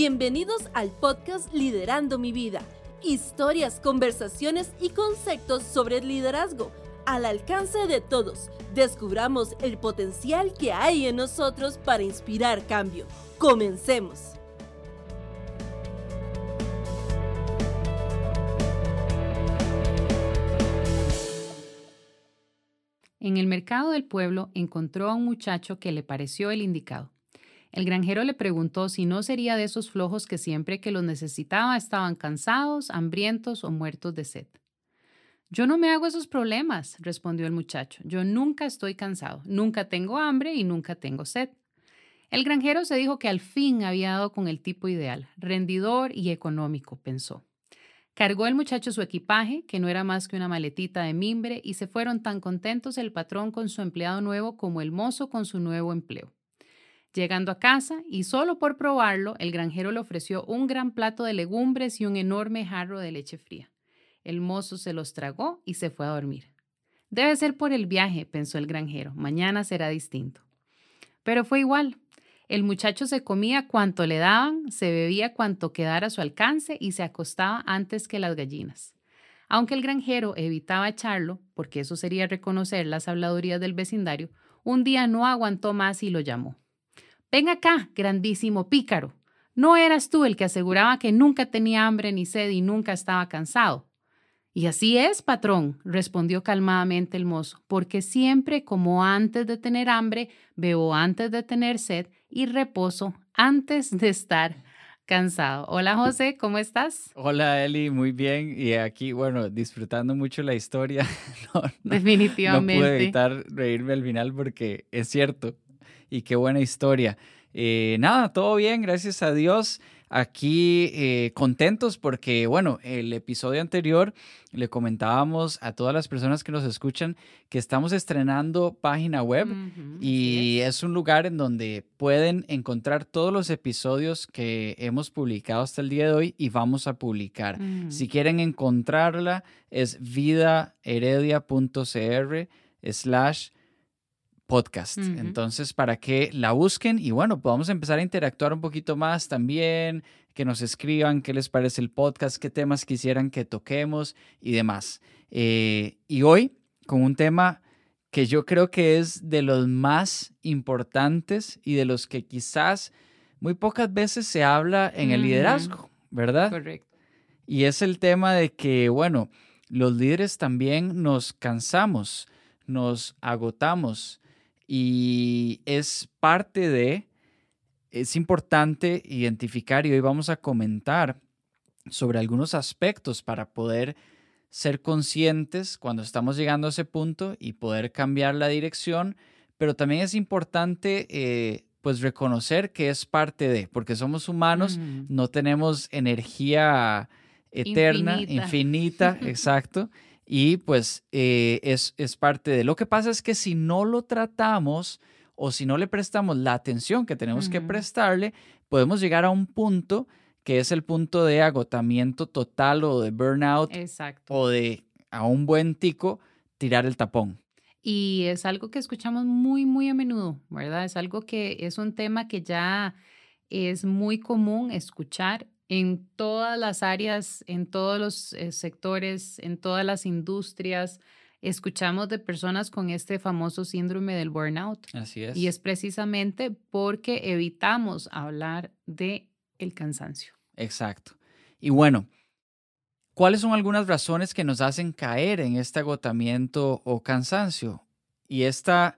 Bienvenidos al podcast Liderando mi vida. Historias, conversaciones y conceptos sobre el liderazgo al alcance de todos. Descubramos el potencial que hay en nosotros para inspirar cambio. Comencemos. En el mercado del pueblo encontró a un muchacho que le pareció el indicado. El granjero le preguntó si no sería de esos flojos que siempre que los necesitaba estaban cansados, hambrientos o muertos de sed. Yo no me hago esos problemas, respondió el muchacho. Yo nunca estoy cansado, nunca tengo hambre y nunca tengo sed. El granjero se dijo que al fin había dado con el tipo ideal, rendidor y económico, pensó. Cargó el muchacho su equipaje, que no era más que una maletita de mimbre, y se fueron tan contentos el patrón con su empleado nuevo como el mozo con su nuevo empleo. Llegando a casa, y solo por probarlo, el granjero le ofreció un gran plato de legumbres y un enorme jarro de leche fría. El mozo se los tragó y se fue a dormir. Debe ser por el viaje, pensó el granjero. Mañana será distinto. Pero fue igual. El muchacho se comía cuanto le daban, se bebía cuanto quedara a su alcance y se acostaba antes que las gallinas. Aunque el granjero evitaba echarlo, porque eso sería reconocer las habladurías del vecindario, un día no aguantó más y lo llamó. Ven acá, grandísimo pícaro. ¿No eras tú el que aseguraba que nunca tenía hambre ni sed y nunca estaba cansado? Y así es, patrón, respondió calmadamente el mozo, porque siempre como antes de tener hambre, bebo antes de tener sed y reposo antes de estar cansado. Hola José, ¿cómo estás? Hola Eli, muy bien. Y aquí, bueno, disfrutando mucho la historia. Definitivamente. No pude evitar reírme al final porque es cierto. Y qué buena historia. Eh, nada, todo bien, gracias a Dios aquí eh, contentos porque, bueno, el episodio anterior le comentábamos a todas las personas que nos escuchan que estamos estrenando página web y es. un lugar en donde pueden encontrar todos los episodios que hemos publicado hasta el día de hoy y vamos a publicar. Si quieren encontrarla es vidaheredia.cr slash podcast. Entonces, para que la busquen y bueno, podamos empezar a interactuar un poquito más también, que nos escriban qué les parece el podcast, qué temas quisieran que toquemos y demás. Eh, y hoy con un tema que yo creo que es de los más importantes y de los que quizás muy pocas veces se habla en el liderazgo, ¿verdad? Correcto. Y es el tema de que, bueno, los líderes también nos cansamos, nos agotamos, y es parte de, es importante identificar y hoy vamos a comentar sobre algunos aspectos para poder ser conscientes cuando estamos llegando a ese punto y poder cambiar la dirección, pero también es importante eh, pues reconocer que es parte de, porque somos humanos, no tenemos energía eterna, infinita, infinita exacto y pues eh, es, es parte de... Lo que pasa es que si no lo tratamos o si no le prestamos la atención que tenemos que prestarle, podemos llegar a un punto que es el punto de agotamiento total o de burnout Exacto. o de a un buen tico tirar el tapón. Y es algo que escuchamos muy, muy a menudo, ¿verdad? Es algo que es un tema que ya es muy común escuchar en todas las áreas, en todos los eh, sectores, en todas las industrias. Escuchamos de personas con este famoso síndrome del burnout. Así es. Y es precisamente porque evitamos hablar de el cansancio. Exacto. Y bueno, ¿cuáles son algunas razones que nos hacen caer en este agotamiento o cansancio? Y esta,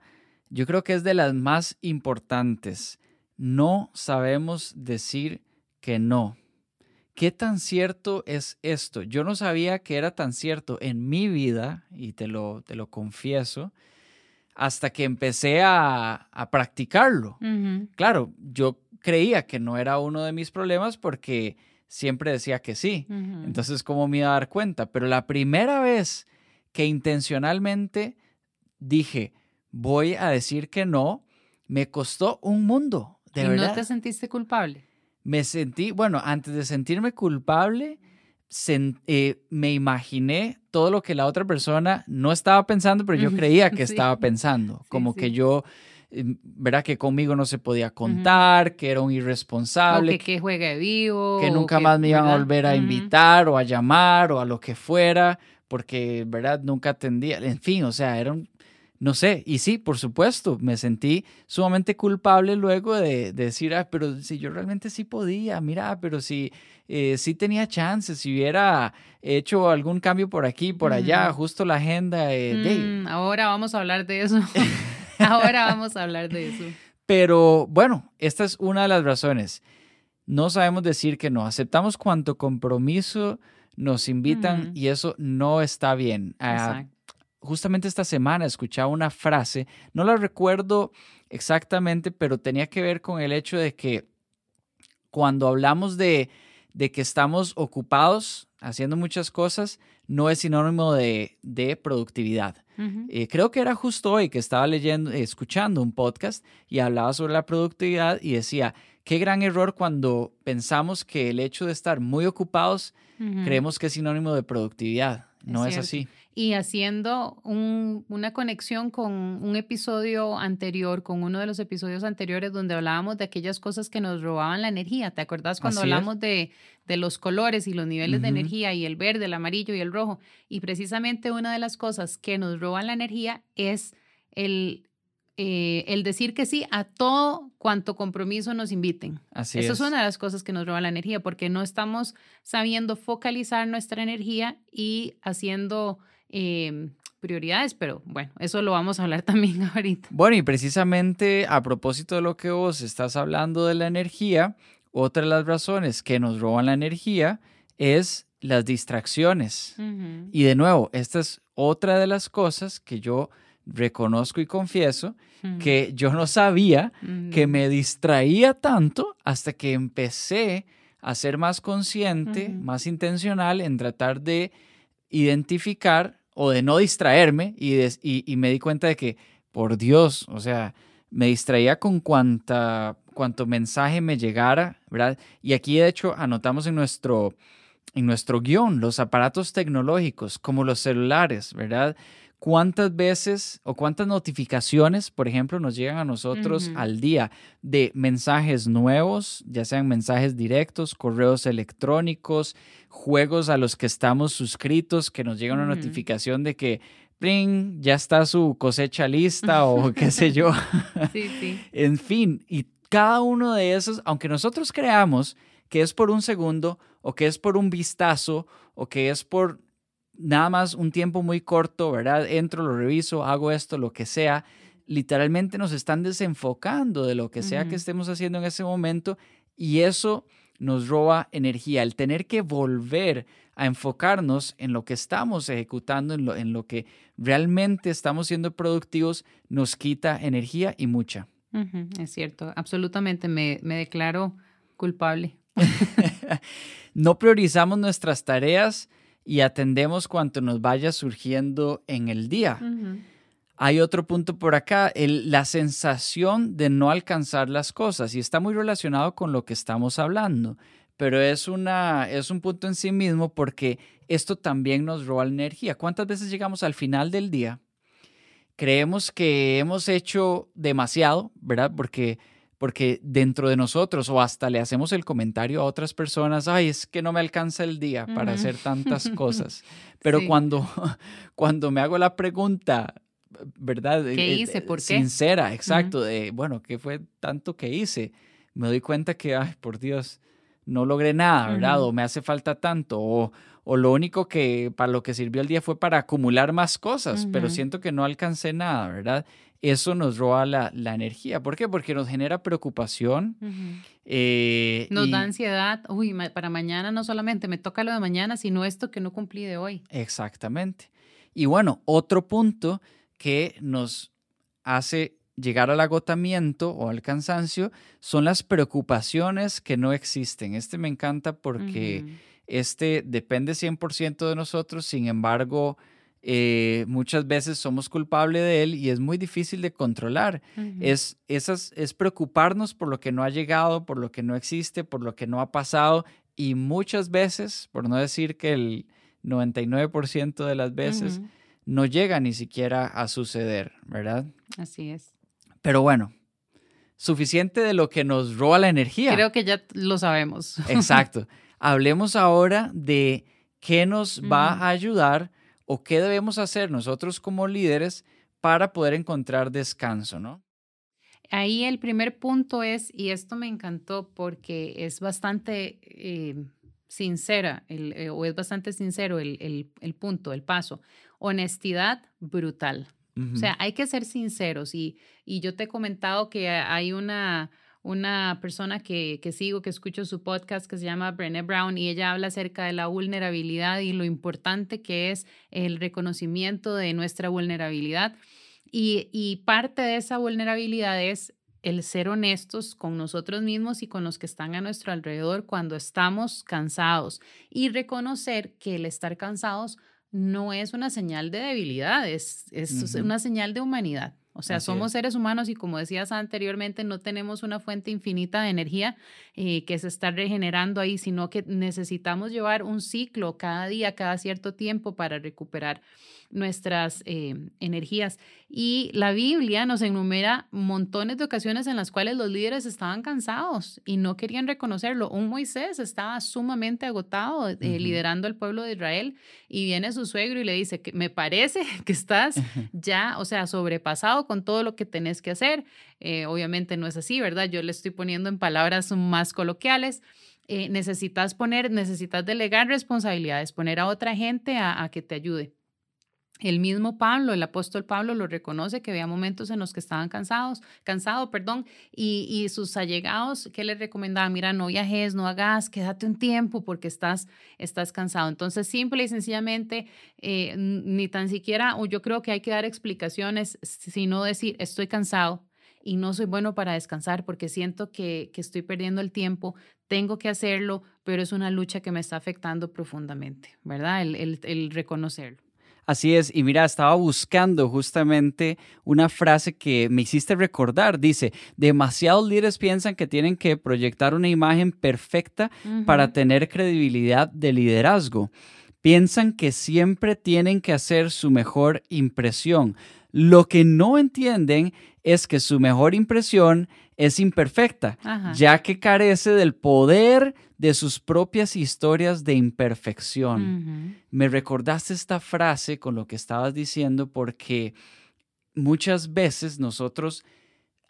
yo creo que es de las más importantes. No sabemos decir que no. ¿Qué tan cierto es esto? Yo no sabía que era tan cierto en mi vida, y te lo, te lo confieso, hasta que empecé a, practicarlo. Claro, yo creía que no era uno de mis problemas porque siempre decía que sí. Entonces, ¿cómo me iba a dar cuenta? Pero la primera vez que intencionalmente dije, voy a decir que no, me costó un mundo. De ¿Y verdad. no te sentiste culpable? Me sentí, bueno, antes de sentirme culpable, eh, me imaginé todo lo que la otra persona no estaba pensando, pero yo creía que estaba pensando. Como que yo ¿verdad? Que conmigo no se podía contar, que era un irresponsable. O que, que juegue vivo. Que nunca más me iban a volver a invitar o a llamar o a lo que fuera, porque, ¿verdad? Nunca atendía. En fin, o sea, era un, no sé, y sí, por supuesto, me sentí sumamente culpable luego de, decir, ah, pero si yo realmente sí podía, mira, pero si eh, sí tenía chances, si hubiera hecho algún cambio por aquí, por allá, justo la agenda. Mm, ahora vamos a hablar de eso. ahora vamos a hablar de eso. Pero bueno, esta es una de las razones. No sabemos decir que no, aceptamos cuanto compromiso nos invitan y eso no está bien. Ah, Exacto justamente esta semana escuchaba una frase, no la recuerdo exactamente, pero tenía que ver con el hecho de que cuando hablamos de, de que estamos ocupados haciendo muchas cosas, no es sinónimo de, de productividad. Eh, creo que era justo hoy que estaba leyendo, escuchando un podcast y hablaba sobre la productividad y decía, qué gran error cuando pensamos que el hecho de estar muy ocupados creemos que es sinónimo de productividad. No es así y haciendo una conexión con un episodio anterior, con uno de los episodios anteriores donde hablábamos de aquellas cosas que nos robaban la energía. ¿Te acuerdas cuando hablamos de, los colores y los niveles de energía y el verde, el amarillo y el rojo? Y precisamente una de las cosas que nos roban la energía es el, eh, el decir que sí a todo cuanto compromiso nos inviten. Así Eso es. una de las cosas que nos roba la energía porque no estamos sabiendo focalizar nuestra energía y haciendo Em, prioridades, pero bueno, eso lo vamos a hablar también ahorita. Bueno, y precisamente a propósito de lo que vos estás hablando de la energía, otra de las razones que nos roban la energía es las distracciones. Y de nuevo, esta es otra de las cosas que yo reconozco y confieso que yo no sabía que me distraía tanto hasta que empecé a ser más consciente, más intencional en tratar de identificar o de no distraerme y, y, me di cuenta de que, por Dios, o sea, me distraía con cuanta, cuanto mensaje me llegara, ¿verdad? Y aquí de hecho anotamos en nuestro, en nuestro guion los aparatos tecnológicos como los celulares, ¿verdad? Cuántas veces o cuántas notificaciones, por ejemplo, nos llegan a nosotros al día de mensajes nuevos, ya sean mensajes directos, correos electrónicos, juegos a los que estamos suscritos, que nos llega una notificación de que ¡pring! ya está su cosecha lista o qué sé yo. Sí, sí. en fin, y cada uno de esos, aunque nosotros creamos que es por un segundo o que es por un vistazo o que es por nada más un tiempo muy corto, ¿verdad? Entro, lo reviso, hago esto, lo que sea. Literalmente nos están desenfocando de lo que sea que estemos haciendo en ese momento y eso nos roba energía. El tener que volver a enfocarnos en lo que estamos ejecutando, en lo, en lo que realmente estamos siendo productivos, nos quita energía y mucha. es cierto, absolutamente me, me declaro culpable. no priorizamos nuestras tareas y atendemos cuanto nos vaya surgiendo en el día. Hay otro punto por acá, la sensación de no alcanzar las cosas y está muy relacionado con lo que estamos hablando, pero es, una, es un punto en sí mismo porque esto también nos roba la energía. ¿Cuántas veces llegamos al final del día? Creemos que hemos hecho demasiado, ¿verdad? Porque porque dentro de nosotros o hasta le hacemos el comentario a otras personas, ay, es que no me alcanza el día para hacer tantas cosas. Pero cuando, cuando me hago la pregunta, ¿verdad? ¿Qué eh, hice? ¿Por qué? Sincera, exacto, de, bueno, ¿qué fue tanto que hice? Me doy cuenta que, ay, por Dios, no logré nada, ¿verdad? O me hace falta tanto, o, o, lo único que para lo que sirvió el día fue para acumular más cosas, pero siento que no alcancé nada, ¿verdad? Eso nos roba la, energía. ¿Por qué? Porque nos genera preocupación. Eh, nos da ansiedad. Uy, para mañana no solamente me toca lo de mañana, sino esto que no cumplí de hoy. Exactamente. Y bueno, otro punto que nos hace llegar al agotamiento o al cansancio son las preocupaciones que no existen. Este me encanta porque este depende 100% de nosotros, sin embargo, eh, muchas veces somos culpables de él y es muy difícil de controlar. es, esas, es preocuparnos por lo que no ha llegado, por lo que no existe, por lo que no ha pasado y muchas veces, por no decir que el 99% de las veces, no llega ni siquiera a suceder, ¿verdad? Así es. Pero bueno, suficiente de lo que nos roba la energía. Creo que ya lo sabemos. Exacto. Hablemos ahora de qué nos va a ayudar o qué debemos hacer nosotros como líderes para poder encontrar descanso, ¿no? Ahí el primer punto es, y esto me encantó porque es bastante eh, sincera, eh, o es bastante sincero el, punto, el paso, honestidad brutal. O sea, hay que ser sinceros y, y yo te he comentado que hay una, una persona que, que, sigo, que escucho su podcast que se llama Brené Brown y ella habla acerca de la vulnerabilidad y lo importante que es el reconocimiento de nuestra vulnerabilidad. Y, y parte de esa vulnerabilidad es el ser honestos con nosotros mismos y con los que están a nuestro alrededor cuando estamos cansados y reconocer que el estar cansados no es una señal de debilidad, es, es una señal de humanidad. O sea, somos seres humanos y como decías anteriormente, no tenemos una fuente infinita de energía eh, que se está regenerando ahí, sino que necesitamos llevar un ciclo cada día, cada cierto tiempo para recuperar nuestras eh, energías. Y la Biblia nos enumera montones de ocasiones en las cuales los líderes estaban cansados y no querían reconocerlo. Un Moisés estaba sumamente agotado eh, liderando al pueblo de Israel y viene su suegro y le dice que me parece que estás ya, o sea, sobrepasado con todo lo que tenés que hacer. Eh, obviamente no es así, ¿verdad? Yo le estoy poniendo en palabras más coloquiales. necesitas poner, necesitas delegar responsabilidades, poner a otra gente a que te ayude. El mismo Pablo, el apóstol Pablo lo reconoce que había momentos en los que estaban cansados, cansado, perdón, y, sus allegados que le recomendaban, mira, no viajes, no hagas, quédate un tiempo porque estás, estás cansado. Entonces, simple y sencillamente, eh, ni tan siquiera, o yo creo que hay que dar explicaciones, sino decir, estoy cansado y no soy bueno para descansar porque siento que, estoy perdiendo el tiempo, tengo que hacerlo, pero es una lucha que me está afectando profundamente, ¿verdad? el reconocerlo. Así es, y mira, estaba buscando justamente una frase que me hiciste recordar. Dice, demasiados líderes piensan que tienen que proyectar una imagen perfecta para tener credibilidad de liderazgo. Piensan que siempre tienen que hacer su mejor impresión. Lo que no entienden es que su mejor impresión es imperfecta, ya que carece del poder de sus propias historias de imperfección. Me recordaste esta frase con lo que estabas diciendo porque muchas veces nosotros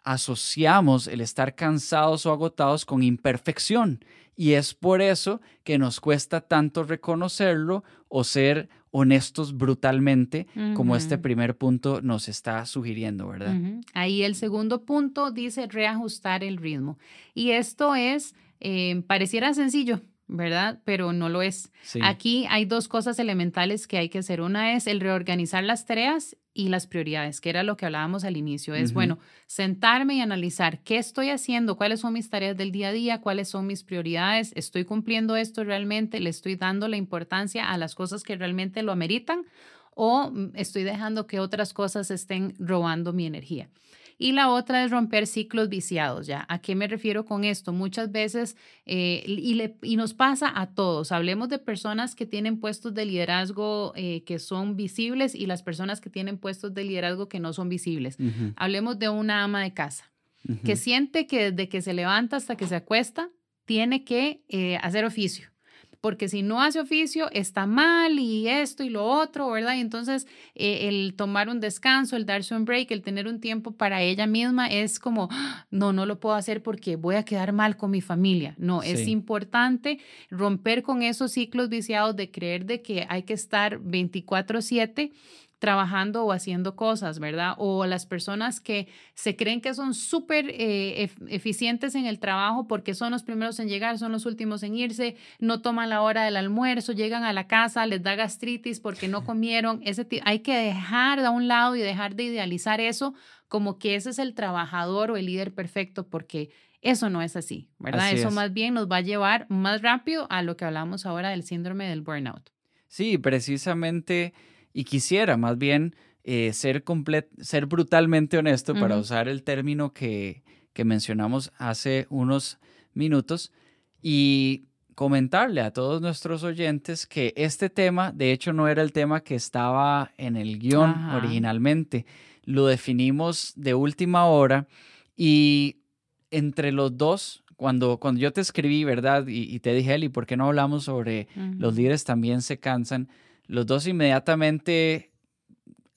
asociamos el estar cansados o agotados con imperfección y es por eso que nos cuesta tanto reconocerlo o ser honestos brutalmente, como este primer punto nos está sugiriendo, ¿verdad? Ahí el segundo punto dice reajustar el ritmo. Y esto es eh, pareciera sencillo, ¿verdad? Pero no lo es. Aquí hay dos cosas elementales que hay que hacer. Una es el reorganizar las tareas y las prioridades, que era lo que hablábamos al inicio. Es, bueno, sentarme y analizar qué estoy haciendo, cuáles son mis tareas del día a día, cuáles son mis prioridades, estoy cumpliendo esto realmente, le estoy dando la importancia a las cosas que realmente lo ameritan o mm, estoy dejando que otras cosas estén robando mi energía. Y la otra es romper ciclos viciados, ¿ya? ¿A qué me refiero con esto? Muchas veces, eh, y, le, y, nos pasa a todos, hablemos de personas que tienen puestos de liderazgo eh, que son visibles y las personas que tienen puestos de liderazgo que no son visibles. Hablemos de una ama de casa que siente que desde que se levanta hasta que se acuesta, tiene que eh, hacer oficio porque si no hace oficio está mal y esto y lo otro, ¿verdad? Y entonces eh, el tomar un descanso, el darse un break, el tener un tiempo para ella misma es como, ¡Ah! no, no lo puedo hacer porque voy a quedar mal con mi familia. No, es importante romper con esos ciclos viciados de creer de que hay que estar 24/7 trabajando o haciendo cosas, ¿verdad? O las personas que se creen que son súper eh, eficientes en el trabajo porque son los primeros en llegar, son los últimos en irse, no toman la hora del almuerzo, llegan a la casa, les da gastritis porque no comieron. Ese hay que dejar a un lado y dejar de idealizar eso como que ese es el trabajador o el líder perfecto porque eso no es así, ¿verdad? eso más bien nos va a llevar más rápido a lo que hablamos ahora del síndrome del burnout. Sí, precisamente y quisiera más bien eh, ser, ser brutalmente honesto para usar el término que, que mencionamos hace unos minutos y comentarle a todos nuestros oyentes que este tema, de hecho, no era el tema que estaba en el guion originalmente. lo definimos de última hora y entre los dos, cuando, cuando yo te escribí, ¿verdad? Y, te dije, Eli, ¿por qué no hablamos sobre los líderes también se cansan? Los dos inmediatamente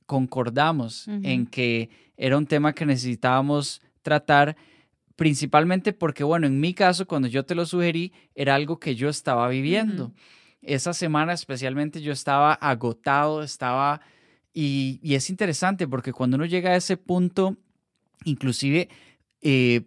concordamos en que era un tema que necesitábamos tratar principalmente porque, bueno, en mi caso, cuando yo te lo sugerí, era algo que yo estaba viviendo. Esa semana especialmente yo estaba agotado, estaba... Y, es interesante porque cuando uno llega a ese punto, inclusive eh,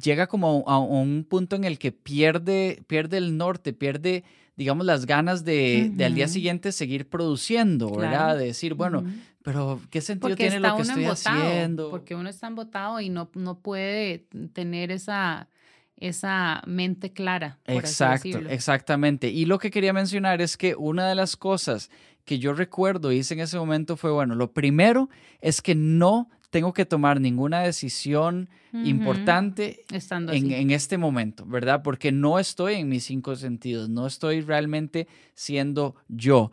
llega como a, un punto en el que pierde, pierde el norte, pierde, digamos, las ganas de, al día siguiente seguir produciendo, ¿verdad? De decir, bueno, pero ¿qué sentido tiene lo que estoy haciendo? Porque uno está embotado y no, no puede tener esa, esa mente clara. Exacto, exactamente. Y lo que quería mencionar es que una de las cosas que yo recuerdo hice en ese momento fue, bueno, lo primero es que no tengo que tomar ninguna decisión importante en, en, este momento, ¿verdad? Porque no estoy en mis cinco sentidos, no estoy realmente siendo yo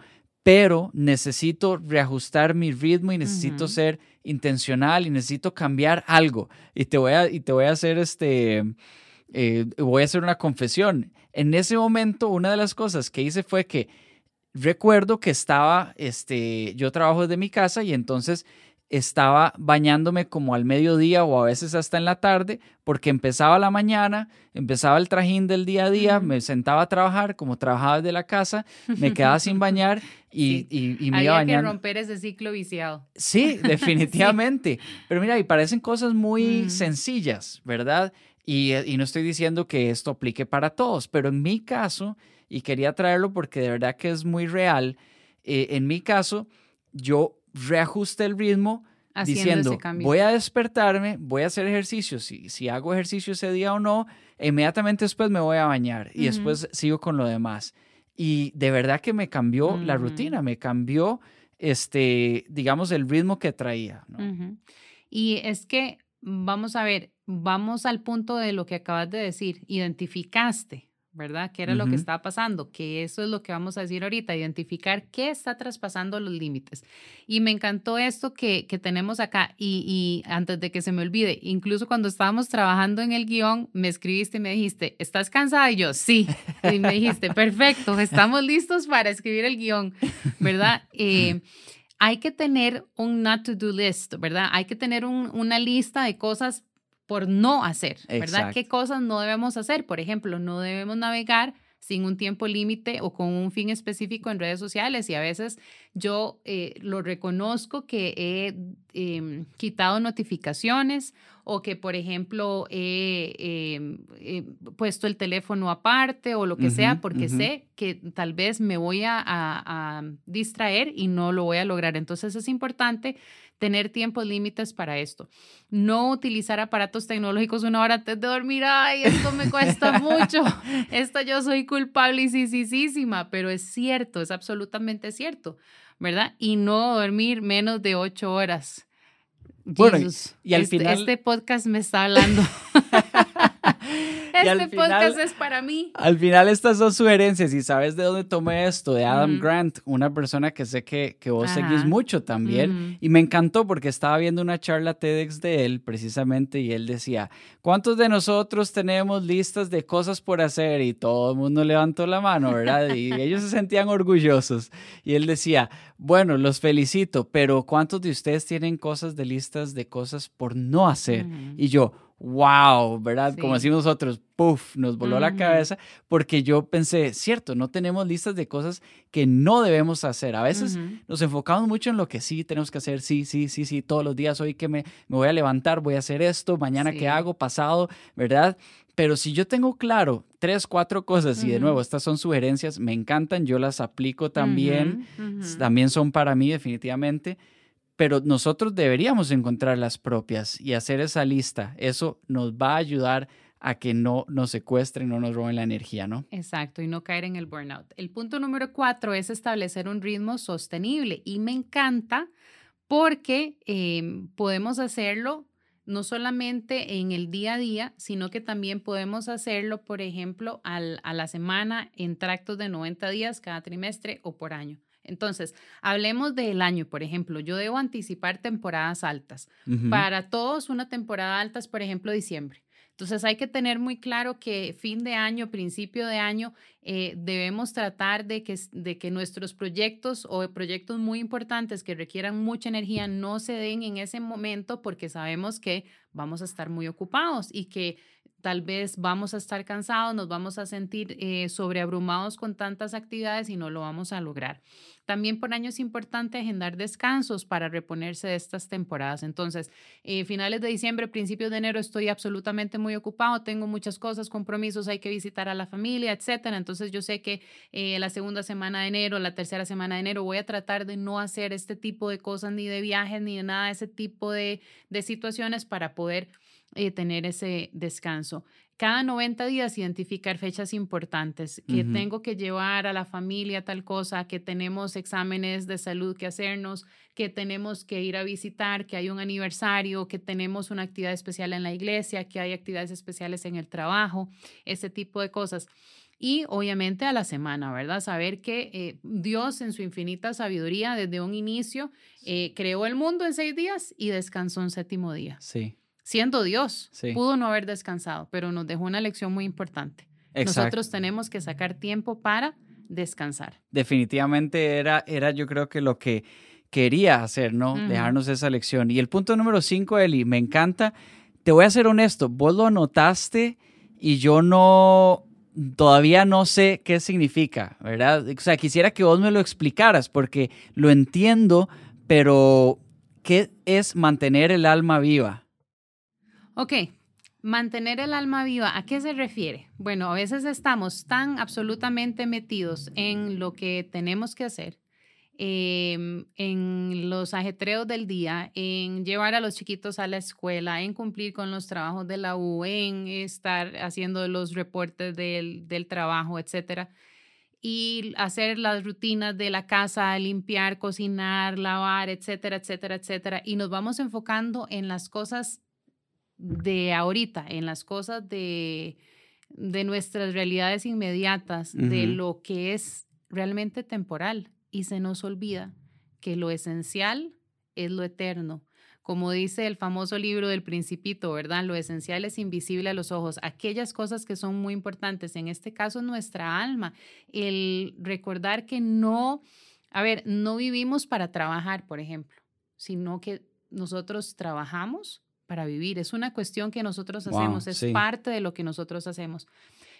pero necesito reajustar mi ritmo y necesito ser intencional y necesito cambiar algo. Y te voy a, y te voy a hacer este, eh, voy a hacer una confesión. En ese momento, una de las cosas que hice fue que recuerdo que estaba, este, yo trabajo desde mi casa y entonces estaba bañándome como al mediodía o a veces hasta en la tarde, porque empezaba la mañana, empezaba el trajín del día a día, me sentaba a trabajar, como trabajaba desde la casa, me quedaba sin bañar y, y, me iba bañando. que romper ese ciclo viciado. Sí, definitivamente. Pero mira, y parecen cosas muy sencillas, ¿verdad? Y, y no estoy diciendo que esto aplique para todos, pero en mi caso, y quería traerlo porque de verdad que es muy real, eh, en mi caso, yo reajuste el ritmo diciendo, voy a despertarme, voy a hacer ejercicio, si, si hago ejercicio ese día o no, inmediatamente después me voy a bañar y después sigo con lo demás. Y de verdad que me cambió la rutina, me cambió, este, digamos, el ritmo que traía. Y es que, vamos a ver, vamos al punto de lo que acabas de decir, identificaste ¿verdad? ¿Qué era lo que estaba pasando? Que eso es lo que vamos a decir ahorita, identificar qué está traspasando los límites. Y me encantó esto que, tenemos acá y, antes de que se me olvide, incluso cuando estábamos trabajando en el guion, me escribiste y me dijiste, ¿estás cansada? Y yo, sí. Y me dijiste, perfecto, estamos listos para escribir el guion, ¿verdad? Eh, hay que tener un not to do list, ¿verdad? Hay que tener una lista de cosas por no hacer, ¿verdad? ¿Qué cosas no debemos hacer? Por ejemplo, no debemos navegar sin un tiempo límite o con un fin específico en redes sociales y a veces yo eh, lo reconozco que he em, quitado notificaciones o que, por ejemplo, he em, puesto el teléfono aparte o lo que sea porque sé que tal vez me voy a distraer y no lo voy a lograr. Entonces es importante tener tiempos límites para esto. No utilizar aparatos tecnológicos una hora antes de dormir. Ay, esto me cuesta mucho. Esto yo soy culpable y sí, sí, sí, pero es cierto, es absolutamente cierto, ¿verdad? Y no dormir menos de ocho horas. Bueno, y al este, final... Este podcast me está hablando. este podcast es para mí. Al final estas dos sugerencias, y sabes de dónde tomé esto, de Adam Grant, una persona que sé que, que vos seguís mucho también, y me encantó porque estaba viendo una charla TEDx de él precisamente y él decía, ¿cuántos de nosotros tenemos listas de cosas por hacer? Y todo el mundo levantó la mano, ¿verdad? Y ellos se sentían orgullosos. Y él decía, bueno, los felicito, pero ¿cuántos de ustedes tienen cosas de listas de cosas por no hacer? Y yo, wow, ¿verdad? Como decimos nosotros, puff, nos voló la cabeza porque yo pensé, cierto, no tenemos listas de cosas que no debemos hacer. A veces nos enfocamos mucho en lo que sí tenemos que hacer, sí, sí, sí, sí, todos los días, hoy que me, me voy a levantar, voy a hacer esto, mañana qué hago, pasado, ¿verdad? Pero si yo tengo claro tres, cuatro cosas, y de nuevo, estas son sugerencias, me encantan, yo las aplico también, también son para mí definitivamente pero nosotros deberíamos encontrar las propias y hacer esa lista. Eso nos va a ayudar a que no nos secuestren, no nos roben la energía, ¿no? Exacto, y no caer en el burnout. El punto número cuatro es establecer un ritmo sostenible y me encanta porque em, podemos hacerlo no solamente en el día a día, sino que también podemos hacerlo, por ejemplo, a la semana en tractos de 90 días cada trimestre o por año. Entonces, hablemos del año, por ejemplo, yo debo anticipar temporadas altas. Para todos, una temporada alta es, por ejemplo, diciembre. Entonces hay que tener muy claro que fin de año, principio de año, eh, debemos tratar de que, de que nuestros proyectos o proyectos muy importantes que requieran mucha energía no se den en ese momento porque sabemos que vamos a estar muy ocupados y que tal vez vamos a estar cansados, nos vamos a sentir eh, sobreabrumados con tantas actividades y no lo vamos a lograr. También por año es importante agendar descansos para reponerse de estas temporadas. Entonces, eh, finales de diciembre, principios de enero estoy absolutamente muy ocupado, tengo muchas cosas, compromisos, hay que visitar a la familia, etcétera. Entonces, yo sé que eh, la segunda semana de enero, la tercera semana de enero, voy a tratar de no hacer este tipo de cosas, ni de viajes, ni de nada ese tipo de situaciones para poder eh, tener ese descanso. Cada 90 días identificar fechas importantes, que tengo que llevar a la familia tal cosa, que tenemos exámenes de salud que hacernos, que tenemos que ir a visitar, que hay un aniversario, que tenemos una actividad especial en la iglesia, que hay actividades especiales en el trabajo, ese tipo de cosas. Y obviamente a la semana, ¿verdad? Saber que eh, Dios en su infinita sabiduría desde un inicio eh, creó el mundo en seis días y descansó un séptimo día. Sí siendo Dios, pudo no haber descansado, pero nos dejó una lección muy importante. Nosotros tenemos que sacar tiempo para descansar. Definitivamente era, era yo creo que lo que quería hacer, ¿no? Dejarnos esa lección. Y el punto número cinco, Eli, me encanta. Te voy a ser honesto, vos lo anotaste y yo no, todavía no sé qué significa, ¿verdad? O sea, quisiera que vos me lo explicaras porque lo entiendo, pero ¿qué es mantener el alma viva? Ok, mantener el alma viva, ¿a qué se refiere? Bueno, a veces estamos tan absolutamente metidos en lo que tenemos que hacer, em, en los ajetreos del día, en llevar a los chiquitos a la escuela, en cumplir con los trabajos de la U, en estar haciendo los reportes del, del trabajo, etcétera y hacer las rutinas de la casa, limpiar, cocinar, lavar, etcétera, etcétera, etcétera. Y nos vamos enfocando en las cosas de ahorita, en las cosas de, de nuestras realidades inmediatas, de lo que es realmente temporal. Y se nos olvida que lo esencial es lo eterno. Como dice el famoso libro del principito, ¿verdad? Lo esencial es invisible a los ojos. Aquellas cosas que son muy importantes, en este caso nuestra alma, el recordar que no, a ver, no vivimos para trabajar, por ejemplo, sino que nosotros trabajamos para vivir. Es una cuestión que nosotros hacemos, es parte de lo que nosotros hacemos.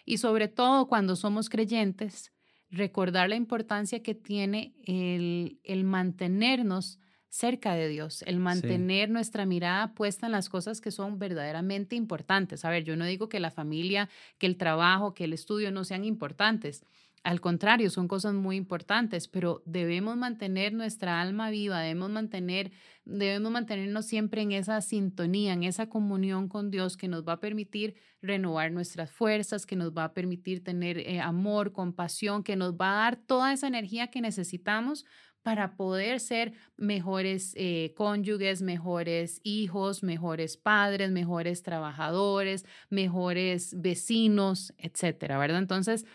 Y sobre todo cuando somos creyentes, recordar la importancia que tiene el, el mantenernos cerca de Dios, el mantener nuestra mirada puesta en las cosas que son verdaderamente importantes. A ver, yo no digo que la familia, que el trabajo, que el estudio no sean importantes, al contrario, son cosas muy importantes, pero debemos mantener nuestra alma viva, debemos, mantener, debemos mantenernos siempre en esa sintonía, en esa comunión con Dios que nos va a permitir renovar nuestras fuerzas, que nos va a permitir tener eh, amor, compasión, que nos va a dar toda esa energía que necesitamos para poder ser mejores eh, cónyuges, mejores hijos, mejores padres, mejores trabajadores, mejores vecinos, etcétera, ¿verdad? Entonces,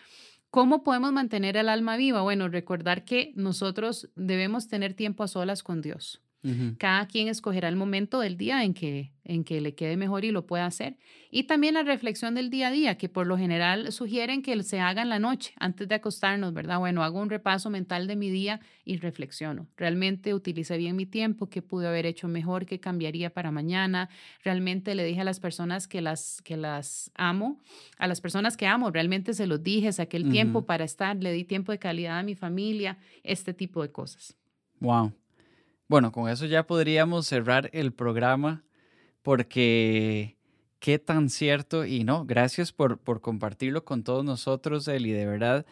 ¿Cómo podemos mantener el alma viva? Bueno, recordar que nosotros debemos tener tiempo a solas con Dios. Cada quien escogerá el momento del día en que, en que le quede mejor y lo pueda hacer. Y también la reflexión del día a día, que por lo general sugieren que se haga en la noche, antes de acostarnos, ¿verdad? Bueno, hago un repaso mental de mi día y reflexiono. ¿Realmente utilicé bien mi tiempo? ¿Qué pude haber hecho mejor? ¿Qué cambiaría para mañana? ¿Realmente le dije a las personas que las, que las amo? A las personas que amo, realmente se los dije, saqué el tiempo para estar, le di tiempo de calidad a mi familia, este tipo de cosas. Wow. Bueno, con eso ya podríamos cerrar el programa porque qué tan cierto y no, gracias por, por compartirlo con todos nosotros, Eli, de verdad,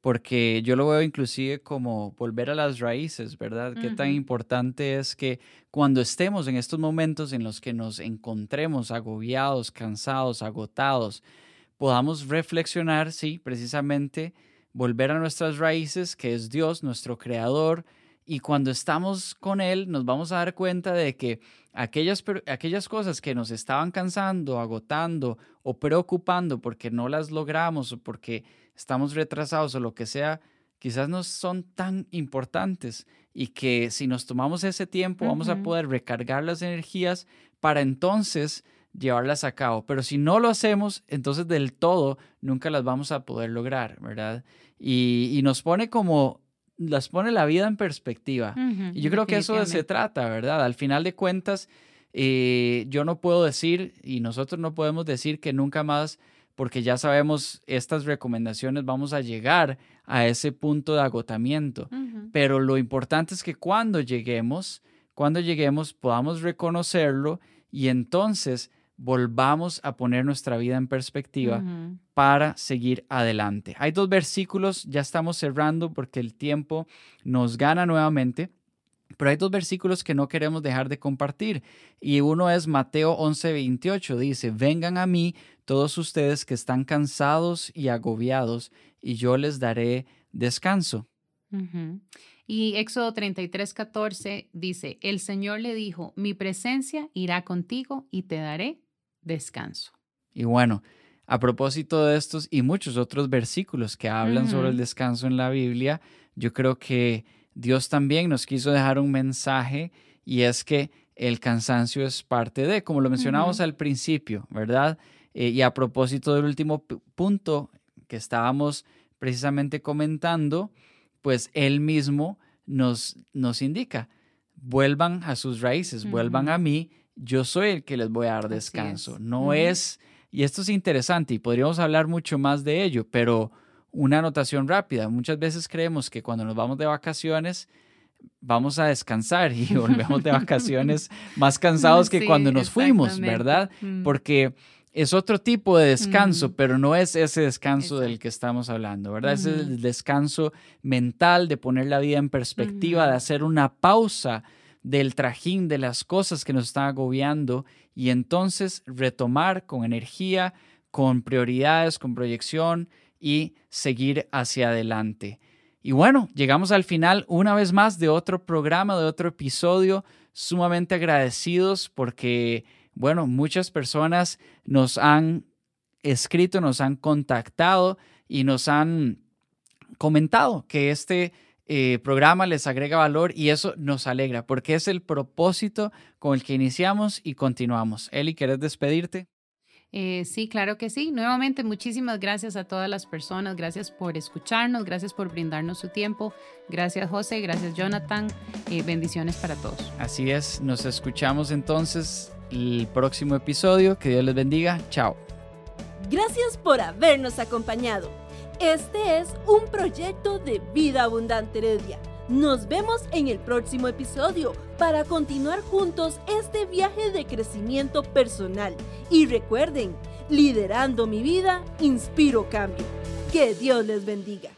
porque yo lo veo inclusive como volver a las raíces, ¿verdad? Qué tan importante es que cuando estemos en estos momentos en los que nos encontremos agobiados, cansados, agotados, podamos reflexionar, sí, precisamente, volver a nuestras raíces, que es Dios, nuestro creador, y cuando estamos con Él nos vamos a dar cuenta de que aquellas, aquellas cosas que nos estaban cansando, agotando o preocupando porque no las logramos o porque estamos retrasados o lo que sea, quizás no son tan importantes y que si nos tomamos ese tiempo vamos a poder recargar las energías para entonces llevarlas a cabo. Pero si no lo hacemos, entonces del todo nunca las vamos a poder lograr, ¿verdad? Y, nos pone como, las pone la vida en perspectiva. y yo creo que eso se trata, ¿verdad? Al final de cuentas, eh, yo no puedo decir y nosotros no podemos decir que nunca más porque ya sabemos estas recomendaciones vamos a llegar a ese punto de agotamiento. Pero lo importante es que cuando lleguemos, cuando lleguemos podamos reconocerlo y entonces volvamos a poner nuestra vida en perspectiva para seguir adelante. Hay dos versículos, ya estamos cerrando porque el tiempo nos gana nuevamente. Pero hay dos versículos que no queremos dejar de compartir. Y uno es Mateo 11, 28. Dice, vengan a mí todos ustedes que están cansados y agobiados, y yo les daré descanso. Y Éxodo 33, 14 dice, el Señor le dijo, mi presencia irá contigo y te daré descanso. Y bueno, a propósito de estos y muchos otros versículos que hablan sobre el descanso en la Biblia, yo creo que Dios también nos quiso dejar un mensaje y es que el cansancio es parte de, como lo mencionamos al principio, ¿verdad? Eh, y a propósito del último punto que estábamos precisamente comentando, pues él mismo nos, nos indica, vuelvan a sus raíces, vuelvan a mí, yo soy el que les voy a dar descanso. No es, y esto es interesante y podríamos hablar mucho más de ello, pero una anotación rápida. Muchas veces creemos que cuando nos vamos de vacaciones vamos a descansar y volvemos de vacaciones más cansados que cuando nos fuimos, ¿verdad? Mm. Porque es otro tipo de descanso, pero no es ese descanso del que estamos hablando, ¿verdad? Es el descanso mental de poner la vida en perspectiva, de hacer una pausa del trajín de las cosas que nos están agobiando y entonces retomar con energía, con prioridades, con proyección y seguir hacia adelante. Y bueno, llegamos al final una vez más de otro programa, de otro episodio, sumamente agradecidos porque, bueno, muchas personas nos han escrito, nos han contactado y nos han comentado que este eh, programa les agrega valor y eso nos alegra porque es el propósito con el que iniciamos y continuamos. Eli, ¿quieres despedirte? Eh, sí, claro que sí. Nuevamente, muchísimas gracias a todas las personas. Gracias por escucharnos, gracias por brindarnos su tiempo. Gracias José, gracias Jonathan. Eh, bendiciones para todos. Así es, nos escuchamos entonces el próximo episodio. Que Dios les bendiga. Chao. Gracias por habernos acompañado. Este es un proyecto de Vida Abundante Heredia. Nos vemos en el próximo episodio para continuar juntos este viaje de crecimiento personal. Y recuerden, liderando mi vida, inspiro cambio. Que Dios les bendiga.